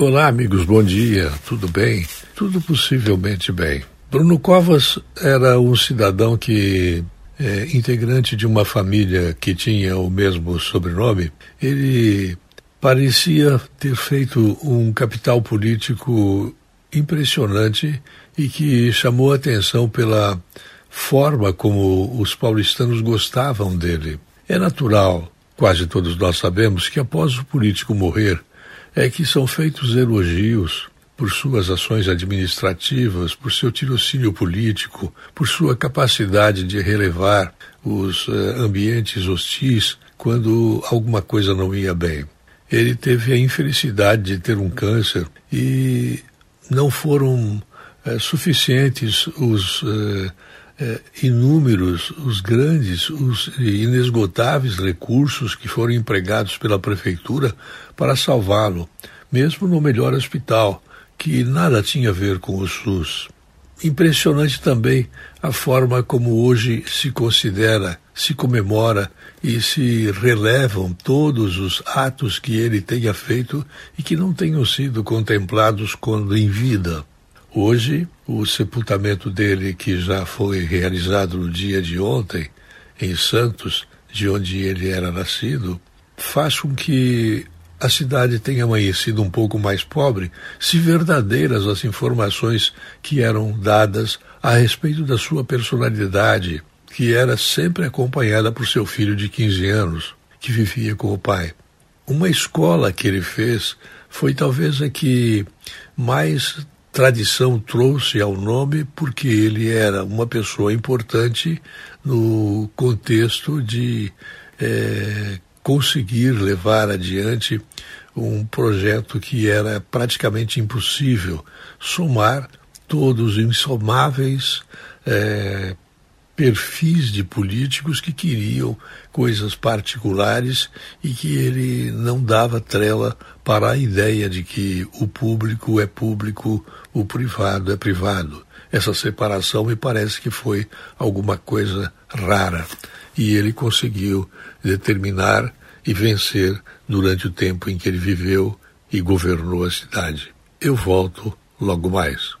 Olá, amigos, bom dia. Tudo bem? Tudo possivelmente bem. Bruno Covas era um cidadão que, é, integrante de uma família que tinha o mesmo sobrenome, ele parecia ter feito um capital político impressionante e que chamou atenção pela forma como os paulistanos gostavam dele. É natural, quase todos nós sabemos, que após o político morrer, é que são feitos elogios por suas ações administrativas, por seu tirocínio político, por sua capacidade de relevar os uh, ambientes hostis quando alguma coisa não ia bem. Ele teve a infelicidade de ter um câncer e não foram uh, suficientes os uh, inúmeros, os grandes, os inesgotáveis recursos que foram empregados pela prefeitura para salvá-lo, mesmo no melhor hospital, que nada tinha a ver com o SUS. Impressionante também a forma como hoje se considera, se comemora e se relevam todos os atos que ele tenha feito e que não tenham sido contemplados quando em vida. Hoje, o sepultamento dele, que já foi realizado no dia de ontem, em Santos, de onde ele era nascido, faz com que a cidade tenha amanhecido um pouco mais pobre, se verdadeiras as informações que eram dadas a respeito da sua personalidade, que era sempre acompanhada por seu filho de 15 anos, que vivia com o pai. Uma escola que ele fez foi talvez a que mais tradição trouxe ao nome porque ele era uma pessoa importante no contexto de é, conseguir levar adiante um projeto que era praticamente impossível somar todos os insomáveis é, perfis de políticos que queriam coisas particulares e que ele não dava trela para a ideia de que o público é público, o privado é privado. Essa separação me parece que foi alguma coisa rara e ele conseguiu determinar e vencer durante o tempo em que ele viveu e governou a cidade. Eu volto logo mais.